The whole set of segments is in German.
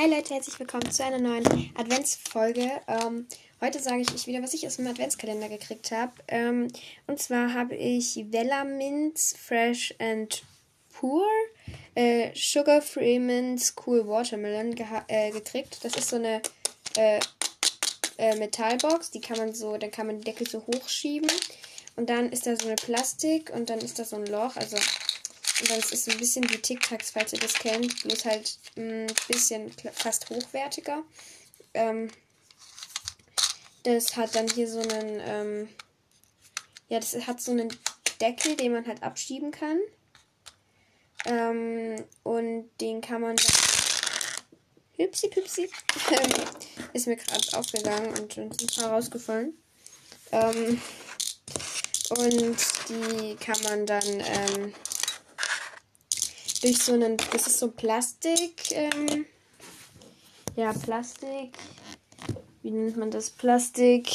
Hi Leute, herzlich willkommen zu einer neuen Adventsfolge. Ähm, heute sage ich euch wieder, was ich aus dem Adventskalender gekriegt habe. Ähm, und zwar habe ich Vella Mints Fresh and Pure äh, Sugar Free Mints Cool Watermelon äh, gekriegt. Das ist so eine äh, äh, Metallbox, die kann man so, dann kann man die Deckel so hochschieben. Und dann ist da so eine Plastik und dann ist da so ein Loch, also und dann ist so ein bisschen wie Tic Tacs, falls ihr das kennt, bloß halt ein bisschen fast hochwertiger. Ähm, das hat dann hier so einen, ähm, ja, das hat so einen Deckel, den man halt abschieben kann. Ähm, und den kann man. Hüpsi, püpsi. ist mir gerade aufgegangen und ein paar rausgefallen. Ähm, und die kann man dann ähm, durch so einen, das ist so Plastik, ähm, ja, Plastik, wie nennt man das? Plastik,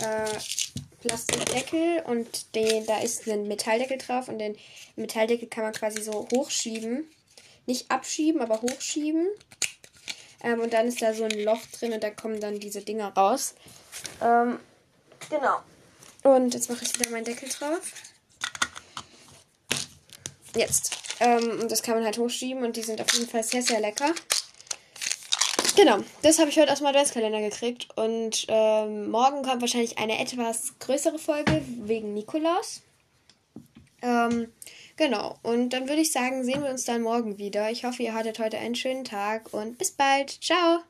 äh, Plastikdeckel und den, da ist ein Metalldeckel drauf und den Metalldeckel kann man quasi so hochschieben. Nicht abschieben, aber hochschieben. Ähm, und dann ist da so ein Loch drin und da kommen dann diese Dinger raus. Ähm, genau. Und jetzt mache ich wieder meinen Deckel drauf. Jetzt. Ähm, das kann man halt hochschieben und die sind auf jeden Fall sehr, sehr lecker. Genau, das habe ich heute aus dem Adventskalender gekriegt. Und ähm, morgen kommt wahrscheinlich eine etwas größere Folge wegen Nikolaus. Ähm, genau, und dann würde ich sagen, sehen wir uns dann morgen wieder. Ich hoffe, ihr hattet heute einen schönen Tag und bis bald. Ciao!